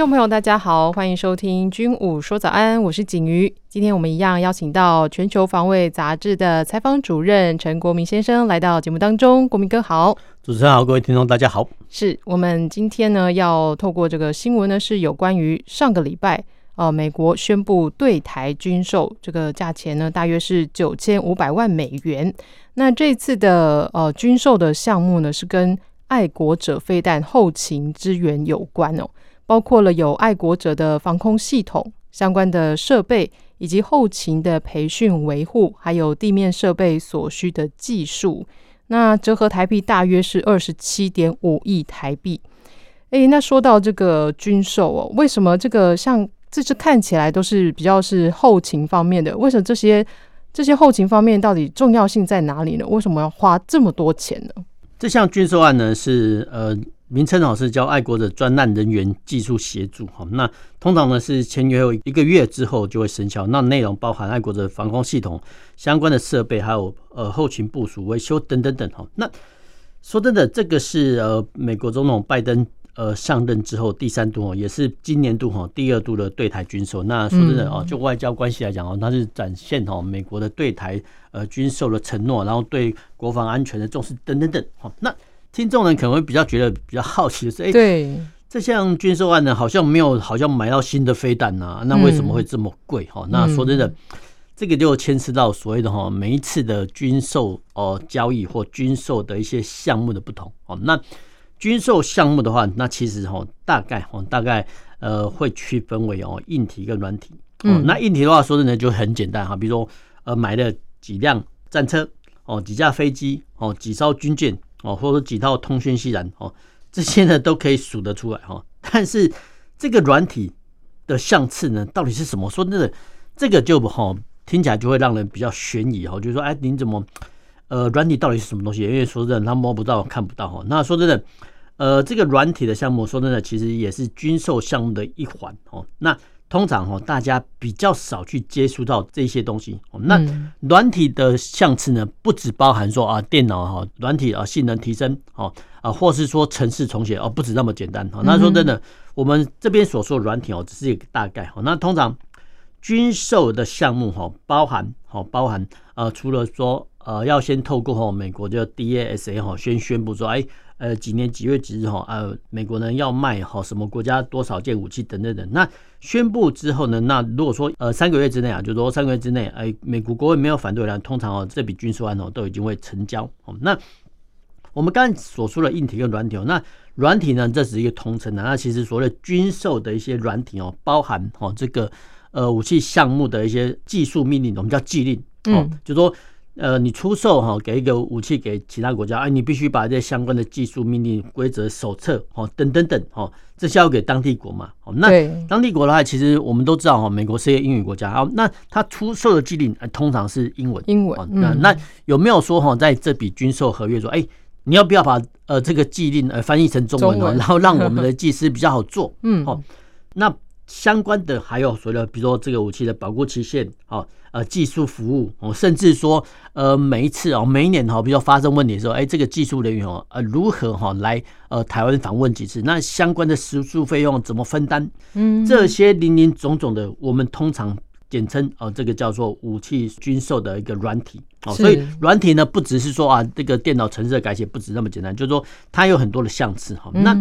众朋友，大家好，欢迎收听《军武说早安》，我是景瑜。今天我们一样邀请到《全球防卫杂志》的采访主任陈国铭先生来到节目当中。国铭哥好，主持人好，各位听众大家好。是我们今天呢要透过这个新闻呢，是有关于上个礼拜。呃，美国宣布对台军售，这个价钱呢，大约是九千五百万美元。那这次的呃军售的项目呢，是跟爱国者飞弹后勤支援有关哦，包括了有爱国者的防空系统相关的设备，以及后勤的培训维护，还有地面设备所需的技术。那折合台币大约是二十七点五亿台币。诶，那说到这个军售哦，为什么这个像？这是看起来都是比较是后勤方面的，为什么这些这些后勤方面到底重要性在哪里呢？为什么要花这么多钱呢？这项军售案呢是呃名称哦是叫爱国者专案人员技术协助哈，那通常呢是签约后一个月之后就会生效，那内容包含爱国者防空系统相关的设备，还有呃后勤部署维修等等等哈。那说真的，这个是呃美国总统拜登。呃，上任之后第三度哦，也是今年度哈第二度的对台军售。那说真的哦，就外交关系来讲哦，它是展现哦美国的对台呃军售的承诺，然后对国防安全的重视等等等。哈，那听众呢可能会比较觉得比较 好奇的是，哎，对，这项军售案呢好像没有好像买到新的飞弹呐，那为什么会这么贵？哈，那说真的，这个就牵涉到所谓的哈每一次的军售哦交易或军售的一些项目的不同哦，那。军售项目的话，那其实哈大概哦大概呃会区分为哦硬体跟软体。嗯，那硬体的话说真的就很简单哈，比如说呃买了几辆战车哦，几架飞机哦，几艘军舰哦，或者几套通讯系统哦，这些呢都可以数得出来哈。但是这个软体的项次呢，到底是什么？说真的，这个就哈听起来就会让人比较悬疑哈，就是说哎，您怎么呃软体到底是什么东西？因为说真的，他摸不到看不到哈。那说真的。呃，这个软体的项目，说真的，其实也是军售项目的一环哦。那通常哦，大家比较少去接触到这些东西。那软体的相次呢，不只包含说啊，电脑哈，软体啊性能提升哦啊，或是说城市重写哦，不止那么简单。那说真的，我们这边所说的软体哦，只是一个大概。那通常军售的项目哈，包含好包含呃，除了说呃，要先透过哈美国的 DASA 哈，先宣布说哎。呃，几年几月几日哈？呃，美国呢要卖哈什么国家多少件武器等等等。那宣布之后呢，那如果说呃三个月之内啊，就是说三个月之内，哎，美国国会没有反对了，通常哦这笔军售案哦都已经会成交。哦，那我们刚才所说的硬体跟软体哦，那软体呢这是一个通称的。那其实所谓的军售的一些软体哦，包含哦这个呃武器项目的一些技术命令，我们叫技令。哦，就说。呃，你出售哈，给一个武器给其他国家，哎，你必须把这些相关的技术命令、规则、手册，哦，等等等，哦，这是要给当地国嘛？哦，那当地国的话，其实我们都知道哈，美国是一个英语国家，哦，那他出售的技令通常是英文，英文。那那有没有说哈，在这笔军售合约说，哎，你要不要把呃这个技令呃翻译成中文哦，然后让我们的技师比较好做？嗯，好，那。相关的还有所谓的，比如说这个武器的保固期限，好，呃，技术服务哦，甚至说，呃，每一次哦，每一年哈，比如说发生问题的时候，哎，这个技术人员哦，呃，如何哈来呃台湾访问几次？那相关的食宿费用怎么分担？嗯，这些林林总总的，我们通常。简称哦，这个叫做武器军售的一个软体哦，所以软体呢，不只是说啊，这个电脑程式的改写不止那么简单，就是说它有很多的项次哈。那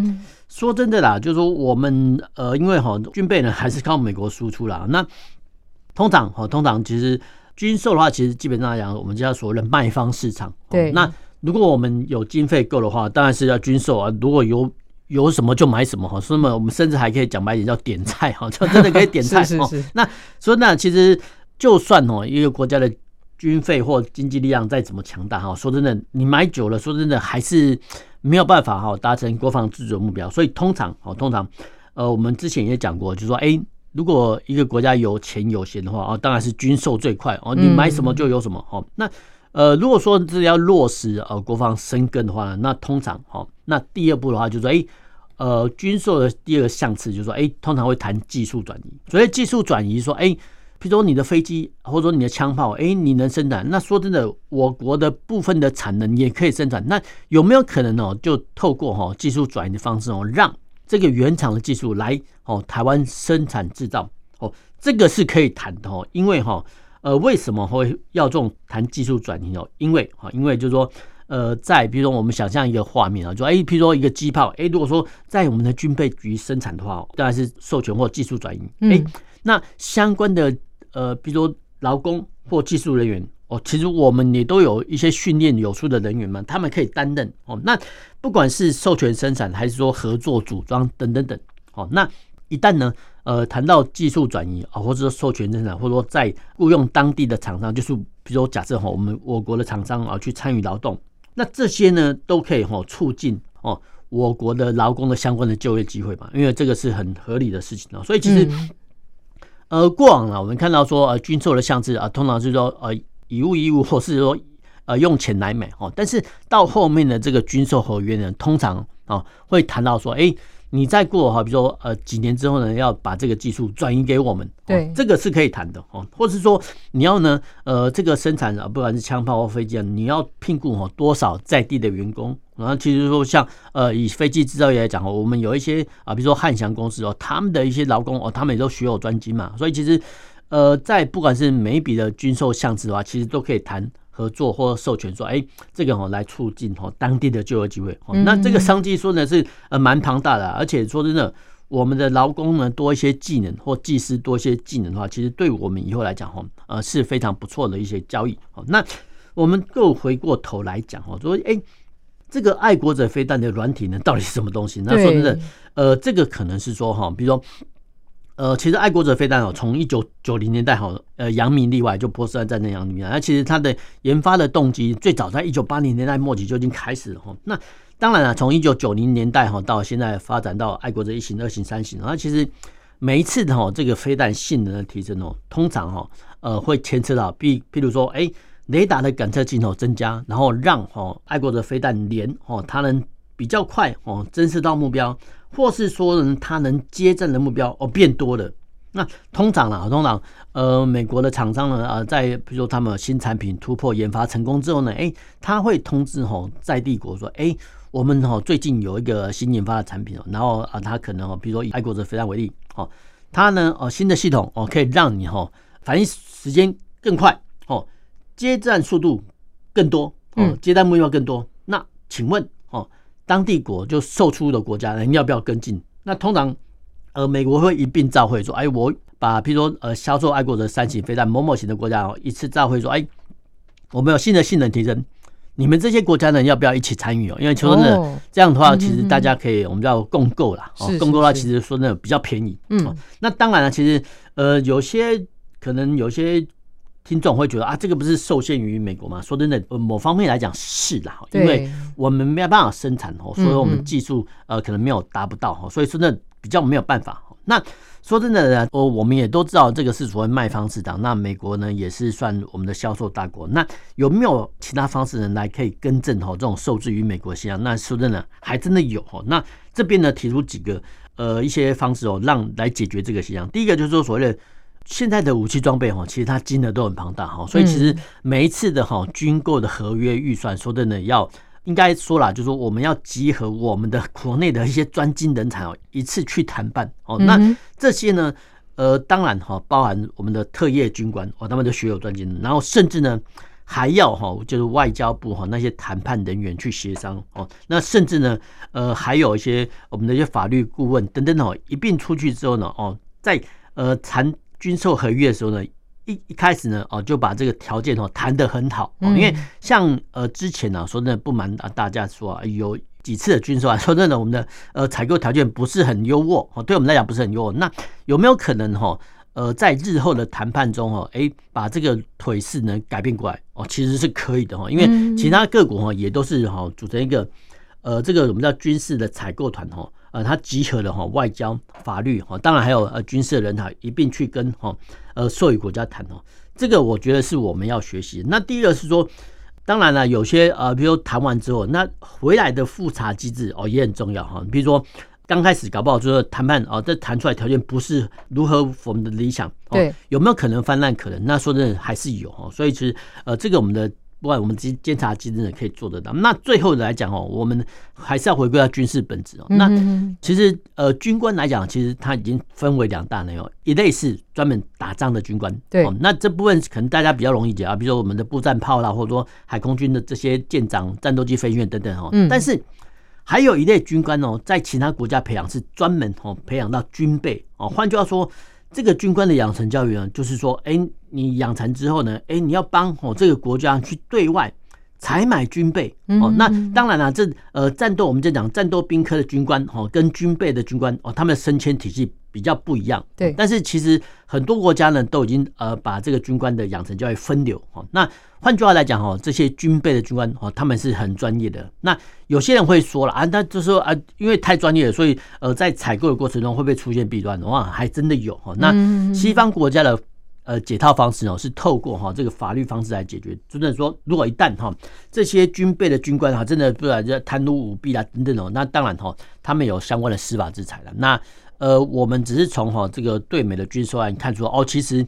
说真的啦，就是说我们呃，因为哈军备呢还是靠美国输出啦。那通常哈，通常其实军售的话，其实基本上来讲，我们叫所谓的卖方市场。对，那如果我们有经费够的话，当然是要军售啊。如果有有什么就买什么哈，所以我们甚至还可以讲白一点叫点菜哈，就真的可以点菜哦。那所以那其实就算哦一个国家的军费或经济力量再怎么强大哈，说真的你买久了，说真的还是没有办法哈达成国防自主的目标。所以通常哦通常呃我们之前也讲过，就是说哎如果一个国家有钱有闲的话，哦，当然是军售最快哦，你买什么就有什么哦。那呃，如果说这要落实呃国防深耕的话呢，那通常哦，那第二步的话就是说，哎，呃，军售的第二个项次就是说，哎，通常会谈技术转移。所以技术转移说，哎，譬如说你的飞机或者说你的枪炮，哎，你能生产，那说真的，我国的部分的产能也可以生产。那有没有可能哦，就透过哈技术转移的方式哦，让这个原厂的技术来哦台湾生产制造哦，这个是可以谈的哦，因为哈。呃，为什么会要这种谈技术转移哦？因为啊，因为就是说，呃，在比如说我们想象一个画面啊，就哎，譬如说一个机炮，哎，如果说在我们的军备局生产的话，当然是授权或技术转移。哎，那相关的呃，比如说劳工或技术人员哦，其实我们也都有一些训练有素的人员嘛，他们可以担任哦。那不管是授权生产还是说合作组装等等等，哦，那一旦呢？呃，谈到技术转移啊，或者说授权生产，或者说在雇佣当地的厂商，就是比如说假设哈，我们我国的厂商啊去参与劳动，那这些呢都可以哈促进哦我国的劳工的相关的就业机会嘛，因为这个是很合理的事情啊。所以其实呃过往啊，我们看到说呃军售的项制啊，通常是说呃以物易物，或是说呃用钱来买哦，但是到后面的这个军售合约呢，通常啊会谈到说，哎。你再过哈，比如说呃几年之后呢，要把这个技术转移给我们，对，这个是可以谈的哦。或者是说你要呢，呃，这个生产啊，不管是枪炮或飞机啊，你要聘雇哦多少在地的员工。然后其实说像呃以飞机制造业来讲哦，我们有一些啊，比如说汉翔公司哦，他们的一些劳工哦，他们也都学有专精嘛，所以其实呃在不管是每一笔的军售项次的话，其实都可以谈。合作或授权说，哎，这个哦来促进哦当地的就业机会。那这个商机说呢是呃蛮庞大的，而且说真的，我们的劳工呢多一些技能或技师多一些技能的话，其实对我们以后来讲哈呃是非常不错的一些交易。那我们又回过头来讲哦，说哎，这个爱国者飞弹的软体呢到底是什么东西？那说真的，呃，这个可能是说哈，比如说。呃，其实爱国者飞弹哦，从一九九零年代哈，呃，扬名立外，就波斯湾战争阳明啊。那其实它的研发的动机最早在一九八零年代末期就已经开始了哈。那当然了，从一九九零年代哈到现在发展到爱国者一型、二型、三型，那其实每一次的哈这个飞弹性能的提升哦，通常哈呃会牵扯到，譬譬如说，哎，雷达的感测镜头增加，然后让哈爱国者飞弹连哦它能比较快哦侦测到目标。或是说呢，它能接战的目标哦变多了。那通常啊，通常呃，美国的厂商呢啊，在比如说他们新产品突破研发成功之后呢，哎，他会通知吼在帝国说，哎，我们吼最近有一个新研发的产品哦，然后啊，他可能哦，比如说以爱国者飞弹为例哦，它呢哦新的系统哦可以让你吼反应时间更快哦，接战速度更多哦，接战目标更多。那请问？当地国就售出的国家呢，你要不要跟进？那通常，呃，美国会一并照会说，哎，我把譬如说，呃，销售爱国者三型飞弹某某型的国家哦，一次照会说，哎，我们有新的性能提升，你们这些国家呢，要不要一起参与哦？因为求真的，这样的话，其实大家可以，我们叫共购啦，哦，共购的话，其实说真的比较便宜。嗯，那当然了，其实，呃，有些可能有些。听众会觉得啊，这个不是受限于美国吗？说真的，某方面来讲是啦，因为我们没有办法生产哦，所以我们技术呃可能没有达不到哈，所以说那比较没有办法。那说真的呢，哦，我们也都知道这个是所谓卖方市场。那美国呢也是算我们的销售大国。那有没有其他方式呢来可以更正哈这种受制于美国现象？那说真的还真的有哈。那这边呢提出几个呃一些方式哦，让来解决这个现象。第一个就是说所谓的。现在的武器装备哈，其实它金额都很庞大哈，所以其实每一次的哈军购的合约预算，说真的要应该说啦，就是说我们要集合我们的国内的一些专精人才哦，一次去谈判哦。那这些呢，呃，当然哈，包含我们的特业军官哦，他们都学有专精，然后甚至呢还要哈，就是外交部哈那些谈判人员去协商哦。那甚至呢，呃，还有一些我们的一些法律顾问等等哦，一并出去之后呢，哦，在呃谈。军售合约的时候呢，一一开始呢，哦，就把这个条件哦谈得很好，因为像呃之前呢，说真的不瞒啊大家说啊，有几次的军售啊，说真的，我们的呃采购条件不是很优渥哦，对我们来讲不是很优渥。那有没有可能哈，呃，在日后的谈判中哦，哎，把这个腿势呢改变过来哦，其实是可以的哈，因为其他各国哈也都是哈组成一个呃这个我们叫军事的采购团哈。呃，他集合了哈外交、法律哈，当然还有呃军事的人才一并去跟哈呃授予国家谈哦。这个我觉得是我们要学习。那第一个是说，当然了，有些呃，比如谈完之后，那回来的复查机制哦也很重要哈。比如说刚开始搞不好就是谈判哦，这谈出来条件不是如何我们的理想，对，有没有可能翻烂？可能那说真的还是有哦。所以其实呃，这个我们的。不管我们监监察机制可以做得到，那最后来讲哦，我们还是要回归到军事本质哦。那其实呃，军官来讲，其实他已经分为两大类哦，一类是专门打仗的军官，对，那这部分可能大家比较容易解啊，比如说我们的步战炮啦，或者说海空军的这些舰长、战斗机飞行员等等哦。但是还有一类军官哦，在其他国家培养是专门哦培养到军备哦，换句话说。这个军官的养成教育呢，就是说，哎，你养成之后呢，哎，你要帮哦这个国家去对外采买军备哦。那当然了，这呃战斗我们就讲战斗兵科的军官哦，跟军备的军官哦，他们的升迁体系比较不一样。对，但是其实很多国家呢都已经呃把这个军官的养成教育分流哦。那换句话来讲哦，这些军备的军官哦，他们是很专业的。那有些人会说了啊，那就是说啊，因为太专业了，所以呃，在采购的过程中会不会出现弊端？哇，还真的有哈。那西方国家的呃解套方式哦，是透过哈这个法律方式来解决。真的说，如果一旦哈这些军备的军官哈真的不然就贪污舞弊啦等等哦，那当然哈他们有相关的司法制裁了。那呃，我们只是从哈这个对美的军售案看出哦，其实。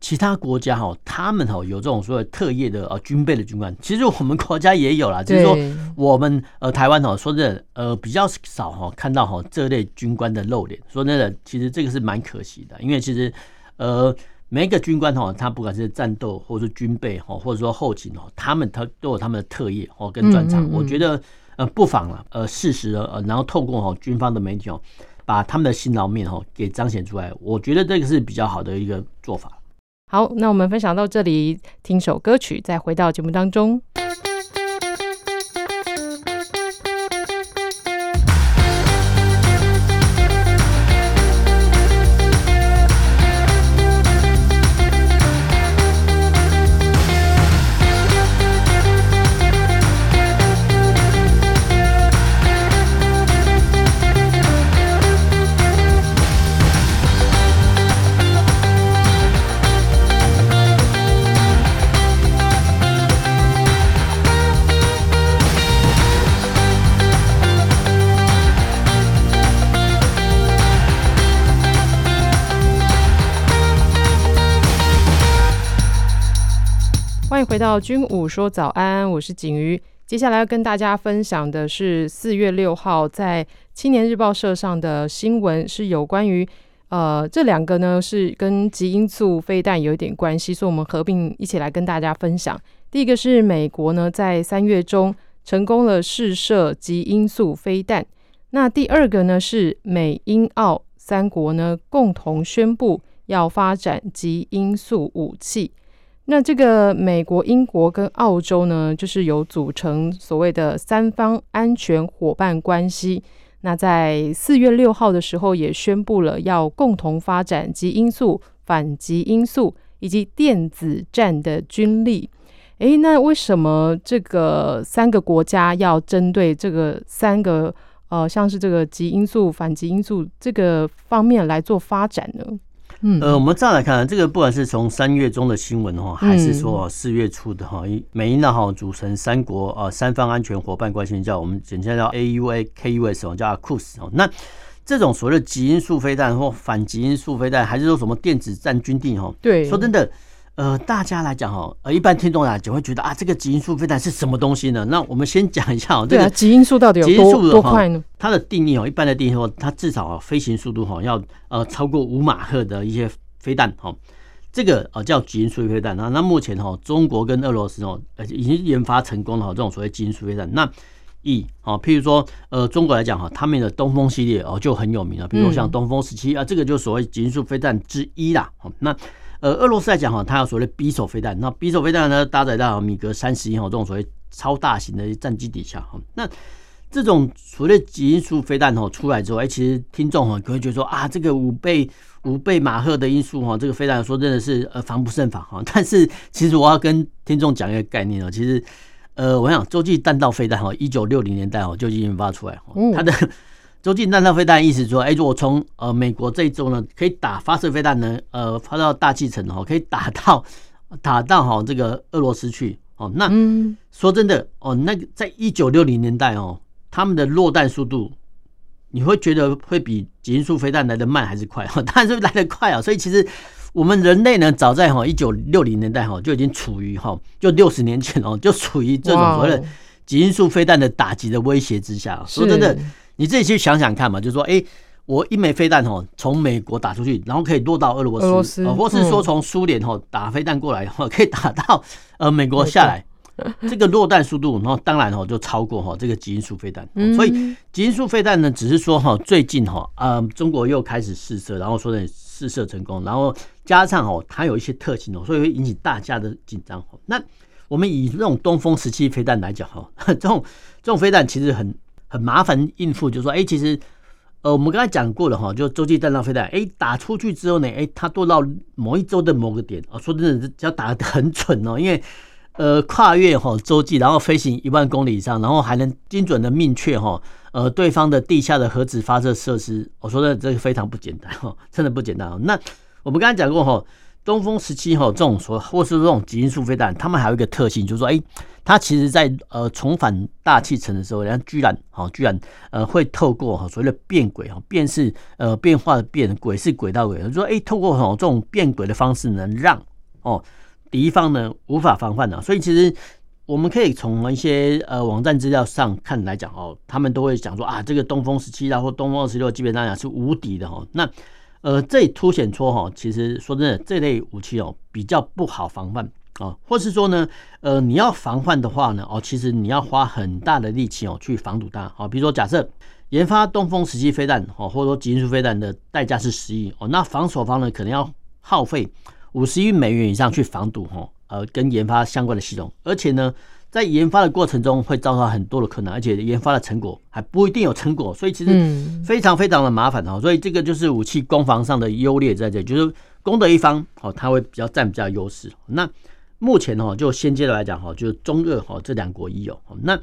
其他国家哈，他们哈有这种所谓特业的呃军备的军官，其实我们国家也有啦，就是说我们呃台湾哈说真的呃比较少哈看到哈这类军官的露脸，说真的，其实这个是蛮可惜的，因为其实呃每一个军官哈，他不管是战斗或者是军备哈，或者说后勤哦，他们他都有他们的特业哦跟专长，我觉得呃不妨了呃适时的呃然后透过哦军方的媒体哦，把他们的辛劳面哦给彰显出来，我觉得这个是比较好的一个做法。好，那我们分享到这里，听首歌曲，再回到节目当中。回到军武说早安，我是景瑜。接下来要跟大家分享的是四月六号在青年日报社上的新闻，是有关于呃这两个呢是跟极音速飞弹有一点关系，所以我们合并一起来跟大家分享。第一个是美国呢在三月中成功了试射极音速飞弹，那第二个呢是美英澳三国呢共同宣布要发展极音速武器。那这个美国、英国跟澳洲呢，就是有组成所谓的三方安全伙伴关系。那在四月六号的时候，也宣布了要共同发展极音速、反极音速以及电子战的军力。诶，那为什么这个三个国家要针对这个三个呃，像是这个极音速、反极音速这个方面来做发展呢？嗯，呃，我们这样来看，这个不管是从三月中的新闻哈，还是说四月初的哈，美英呢哈组成三国啊三方安全伙伴关系，叫我们简称叫 AUA KUS 哦，叫 AUKUS 哦。那这种所谓的极音速飞弹或反极音速飞弹，还是说什么电子战军地哈？对，说真的。呃，大家来讲哈，呃，一般听众来就会觉得啊，这个极音速飞弹是什么东西呢？那我们先讲一下哦，这个极音速到底有多多快呢？它的定义哦，一般的定义说，它至少啊，飞行速度哈要呃超过五马赫的一些飞弹哈，这个呃叫极音速飞弹。那那目前哈，中国跟俄罗斯哦，呃已经研发成功了这种所谓极音速飞弹。那以啊，譬如说呃中国来讲哈，他们的东风系列哦就很有名了，比如说像东风十七啊，这个就所谓极音速飞弹之一啦。好，那。呃，俄罗斯来讲哈，它有所谓的匕首飞弹，那匕首飞弹呢，搭载到米格三十一号这种所谓超大型的战机底下哈。那这种所谓的极音速飞弹哈出来之后，哎，其实听众哈可能觉得说啊，这个五倍五倍马赫的音速哈，这个飞弹说真的是呃防不胜防哈。但是其实我要跟听众讲一个概念哦，其实呃，我想洲际弹道飞弹哈，一九六零年代哦就已经研发出来哈，它的。洲际弹道飞弹意思说，哎，如果从呃美国这一周呢，可以打发射飞弹呢，呃，发到大气层哦，可以打到打到哈这个俄罗斯去哦。那说真的哦，那个在一九六零年代哦，他们的落弹速度，你会觉得会比极音速飞弹来的慢还是快？当然是来的快啊。所以其实。我们人类呢，早在哈一九六零年代哈就已经处于哈，就六十年前哦，就处于这种所谓的极音速飞弹的打击的威胁之下。说真的，你自己去想想看嘛，就是说，哎，我一枚飞弹哈从美国打出去，然后可以落到俄罗斯，或是说从苏联哈打飞弹过来哈，可以打到 呃美国下来。这个落弹速度，然后当然哈就超过哈这个极音速飞弹，所以极音速飞弹呢，只是说哈最近哈呃中国又开始试射，然后说的试射成功，然后加上哦它有一些特性哦，所以会引起大家的紧张。那我们以这种东风十七飞弹来讲哈，这种这种飞弹其实很很麻烦应付，就是说哎其实呃我们刚才讲过了哈，就洲际弹道飞弹，哎打出去之后呢，哎它落到某一周的某个点啊，说真的只要打得很准哦，因为。呃，跨越哈洲际，然后飞行一万公里以上，然后还能精准的命确哈呃对方的地下的核子发射设施，我说的这个非常不简单哈，真的不简单。那我们刚才讲过哈，东风十七哈这种说，或是这种极音速飞弹，他们还有一个特性，就是说，哎，它其实在呃重返大气层的时候，人家居然哈居然呃会透过哈所谓的变轨哈变是呃变化的变轨是轨道轨，就是说哎透过哈这种变轨的方式能让哦。敌方呢无法防范的，所以其实我们可以从一些呃网站资料上看来讲哦，他们都会讲说啊，这个东风十七啊或东风二十六基本上讲是无敌的哈。那呃，这凸显出哈，其实说真的，这类武器哦比较不好防范啊，或是说呢，呃，你要防范的话呢，哦，其实你要花很大的力气哦去防堵它。好，比如说假设研发东风十七飞弹哦，或者说极速飞弹的代价是十亿哦，那防守方呢可能要耗费。五十亿美元以上去防堵哈，呃，跟研发相关的系统，而且呢，在研发的过程中会遭到很多的困难，而且研发的成果还不一定有成果，所以其实非常非常的麻烦哈。所以这个就是武器攻防上的优劣在这里，就是攻的一方哦，他会比较占比较优势。那目前哈，就现阶段来讲哈，就是中日哈这两国已有。那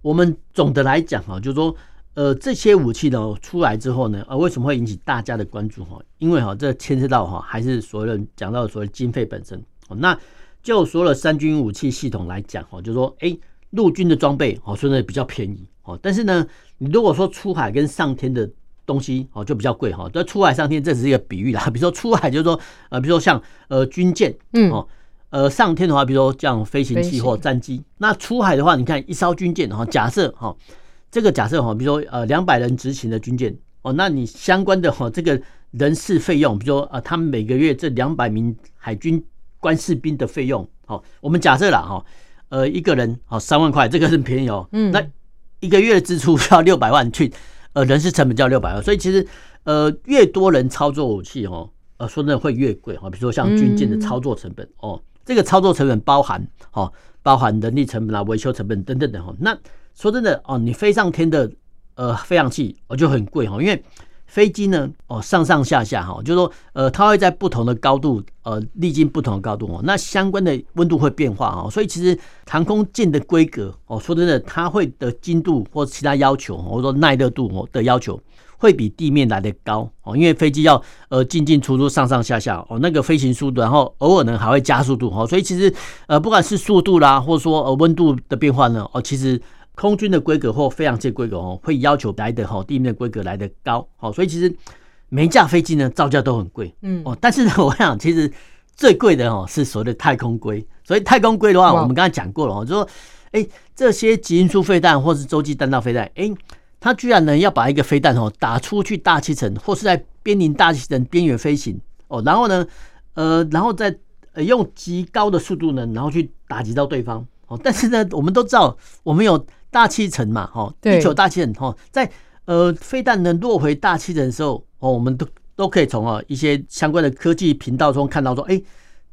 我们总的来讲哈，就是说。呃，这些武器呢出来之后呢，呃，为什么会引起大家的关注哈？因为哈，这牵涉到哈，还是所有人讲到所谓经费本身。那就所有的三军武器系统来讲哦，就是说，哎，陆军的装备哦，说的比较便宜哦，但是呢，你如果说出海跟上天的东西哦，就比较贵哈。这出海上天这只是一个比喻啦，比如说出海就是说，呃，比如说像呃军舰，嗯，哦，呃上天的话，比如说像飞行器或战机。那出海的话，你看一艘军舰哈，假设哈。这个假设哈，比如说呃两百人执勤的军舰哦，那你相关的哈这个人事费用，比如说呃他们每个月这两百名海军官士兵的费用，好，我们假设了哈，呃一个人好三万块，这个很便宜哦，嗯，那一个月的支出要六百万去，呃人事成本就要六百万，所以其实呃越多人操作武器哦，呃说真的会越贵哈，比如说像军舰的操作成本哦，这个操作成本包含哦包含人力成本啊、维修成本等等等哈，那。说真的哦，你飞上天的呃飞行器哦就很贵哈，因为飞机呢哦上上下下哈，就是说呃它会在不同的高度呃历经不同的高度哦，那相关的温度会变化哦，所以其实航空舰的规格哦，说真的它会的精度或其他要求或者说耐热度哦的要求会比地面来的高哦，因为飞机要呃进进出出上上下下哦那个飞行速度，然后偶尔呢还会加速度哦，所以其实呃不管是速度啦，或者说呃温度的变化呢哦，其实。空军的规格或飞行器规格哦，会要求来的哈地面的规格来的高，哦，所以其实每一架飞机呢造价都很贵，嗯哦，但是呢，我想其实最贵的哦是所谓的太空规，所以太空规的话，我们刚才讲过了哦，就说哎这些极音速飞弹或是洲际弹道飞弹，哎，它居然呢要把一个飞弹哦打出去大气层或是在濒临大气层边缘飞行哦，然后呢呃然后再呃用极高的速度呢，然后去打击到对方哦，但是呢我们都知道我们有。大气层嘛，哈，地球大气层，哈，在呃飞弹能落回大气层的时候，哦，我们都都可以从啊一些相关的科技频道中看到说，哎，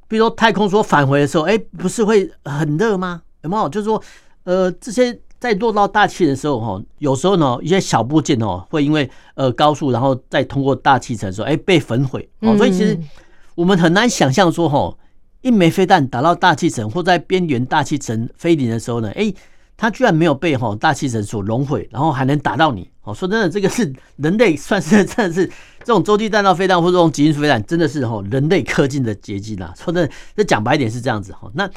比如说太空梭返回的时候，哎，不是会很热吗？有没有？就是说，呃，这些在落到大气的时候，哈，有时候呢，一些小部件哦，会因为呃高速，然后再通过大气层的时候，哎，被焚毁。哦，所以其实我们很难想象说，哈，一枚飞弹打到大气层或在边缘大气层飞临的时候呢，哎。它居然没有被哈大气层所熔毁，然后还能打到你。哦，说真的，这个是人类算是真的是这种洲际弹道飞弹或者这种极音速飞弹，真的是哈人类科技的结晶啦。说真的，这讲白点是这样子哈。那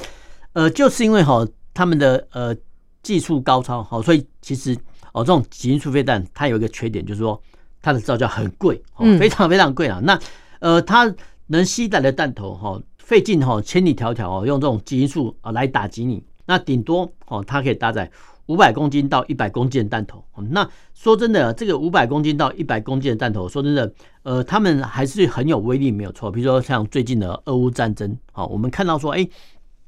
呃，就是因为哈他们的呃技术高超，好，所以其实哦这种极音速飞弹它有一个缺点，就是说它的造价很贵，哦非常非常贵啊。那呃它能携带的弹头哈费劲哈千里迢迢哦用这种极音速啊来打击你，那顶多哦它可以搭载。五百公斤到一百公斤的弹头，那说真的，这个五百公斤到一百公斤的弹头，说真的，呃，他们还是很有威力，没有错。比如说像最近的俄乌战争，好，我们看到说，哎，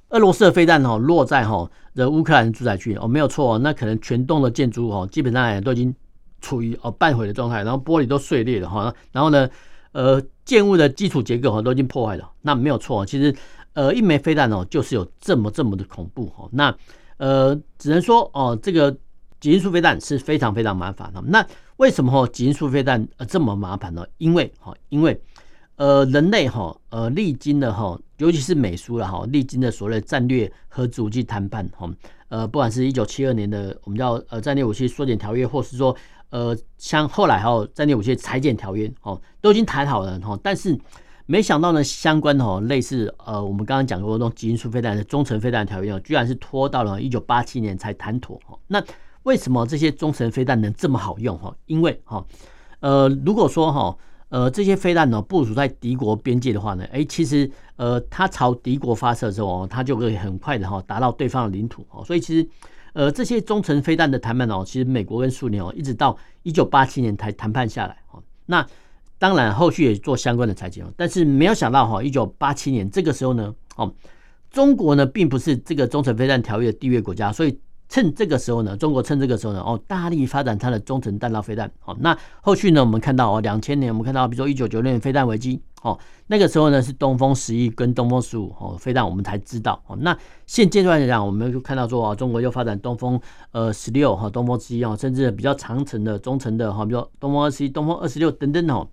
俄罗斯的飞弹哦落在哈的乌克兰住宅区，哦，没有错，那可能全栋的建筑哦，基本上都已经处于哦半毁的状态，然后玻璃都碎裂了哈，然后呢，呃，建物的基础结构哈都已经破坏了，那没有错，其实呃一枚飞弹哦就是有这么这么的恐怖哈，那。呃，只能说哦，这个极音速飞弹是非常非常麻烦的。那为什么哈极音速飞弹呃这么麻烦呢？因为哈，因为呃人类哈呃历经的哈，尤其是美苏了哈，历经的所谓战略核武器谈判哈，呃，不管是一九七二年的我们叫呃战略武器缩减条约，或是说呃像后来哈战略武器裁减条约哦，都已经谈好了哈，但是。没想到呢，相关的哦，类似呃，我们刚刚讲过那种极音速飞弹的中程飞弹条约，居然是拖到了一九八七年才谈妥哈。那为什么这些中程飞弹能这么好用哈？因为哈，呃，如果说哈，呃，这些飞弹呢部署在敌国边界的话呢，哎，其实呃，它朝敌国发射之后，它就可以很快的哈达到对方的领土哦。所以其实呃，这些中程飞弹的谈判哦，其实美国跟苏联哦，一直到一九八七年才谈判下来哦。那当然，后续也做相关的裁减，但是没有想到哈，一九八七年这个时候呢，哦，中国呢并不是这个中程飞弹条约的缔约国家，所以趁这个时候呢，中国趁这个时候呢，哦，大力发展它的中程弹道飞弹。好，那后续呢，我们看到哦，两千年我们看到，比如说一九九六年飞弹危机，哦，那个时候呢是东风十一跟东风十五哦飞弹，我们才知道。哦，那现阶段来讲，我们就看到说啊，中国又发展东风呃十六哈，东风十一啊，甚至比较长程的中程的哈，比如东风二十一、东风二十六等等哦。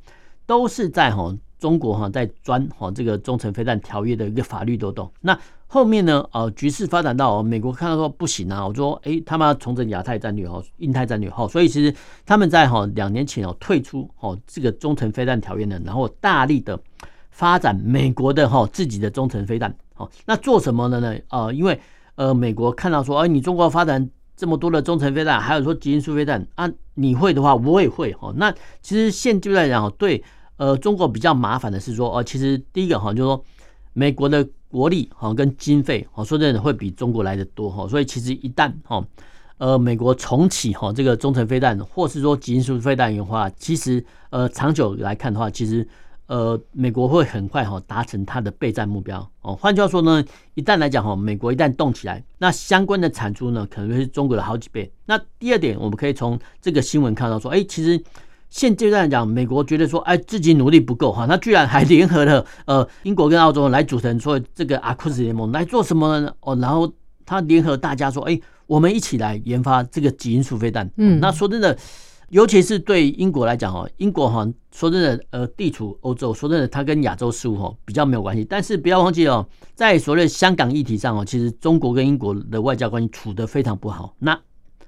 都是在哈中国哈在钻哈这个中程飞弹条约的一个法律漏洞。那后面呢，呃，局势发展到美国看到说不行啊，我说诶，他们要重整亚太战略哈、印太战略哈，所以其实他们在哈两年前哦退出哦这个中程飞弹条约呢，然后大力的发展美国的哈自己的中程飞弹。好，那做什么的呢？呃，因为呃美国看到说，哎，你中国发展这么多的中程飞弹，还有说极音速飞弹啊，你会的话我也会哈。那其实现就在讲对。呃，中国比较麻烦的是说，呃，其实第一个哈，就是说美国的国力哈跟经费，哈说真的会比中国来的多哈，所以其实一旦哈，呃，美国重启哈这个中程飞弹，或是说极音速飞弹的话，其实呃长久来看的话，其实呃美国会很快哈达成它的备战目标哦。换句话说呢，一旦来讲哈，美国一旦动起来，那相关的产出呢，可能会是中国的好几倍。那第二点，我们可以从这个新闻看到说，哎，其实。现阶段来讲，美国觉得说，哎，自己努力不够哈，他居然还联合了呃英国跟澳洲来组成说这个阿库斯联盟来做什么呢？哦，然后他联合大家说，哎，我们一起来研发这个极音速飞弹。嗯，那说真的，尤其是对英国来讲哦，英国哈说真的，呃，地处欧洲，说真的，它跟亚洲事务哈比较没有关系。但是不要忘记哦，在所谓香港议题上哦，其实中国跟英国的外交关系处得非常不好。那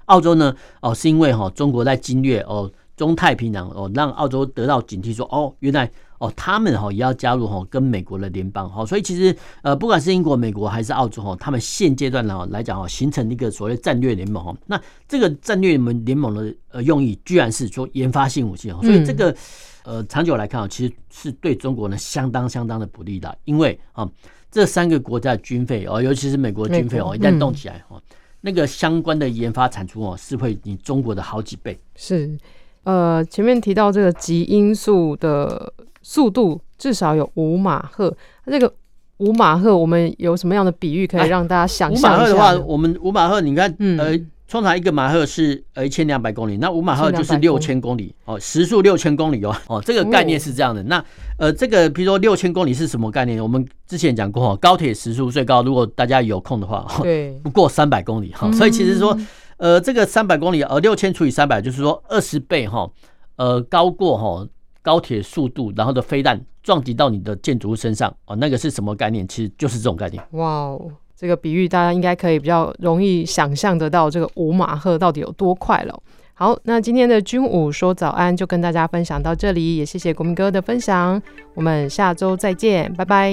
澳洲呢？哦，是因为哈中国在侵略哦。中太平洋哦，让澳洲得到警惕，说哦，原来哦，他们哈也要加入哈跟美国的联邦哈，所以其实呃，不管是英国、美国还是澳洲哈，他们现阶段呢来讲哈，形成一个所谓战略联盟哈。那这个战略联联盟的呃用意，居然是说研发性武器哈，所以这个呃长久来看啊，其实是对中国呢相当相当的不利的，因为啊这三个国家的军费哦，尤其是美国的军费哦，一旦动起来哦，那个相关的研发产出哦，是会比中国的好几倍是。呃，前面提到这个极音速的速度至少有五马赫，这个五马赫，我们有什么样的比喻可以让大家想象？五马赫的话，我们五马赫，你看，呃，通常一个马赫是呃一千两百公里，那五马赫就是六千公里哦，时速六千公里哦，哦，这个概念是这样的。那呃，这个比如说六千公里是什么概念？我们之前讲过，高铁时速最高，如果大家有空的话，对，不过三百公里哈，所以其实说。呃，这个三百公里，呃，六千除以三百，就是说二十倍哈，呃，高过哈高铁速度，然后的飞弹撞击到你的建筑物身上，哦，那个是什么概念？其实就是这种概念。哇哦，这个比喻大家应该可以比较容易想象得到，这个五马赫到底有多快了。好，那今天的军武说早安就跟大家分享到这里，也谢谢国民哥的分享，我们下周再见，拜拜。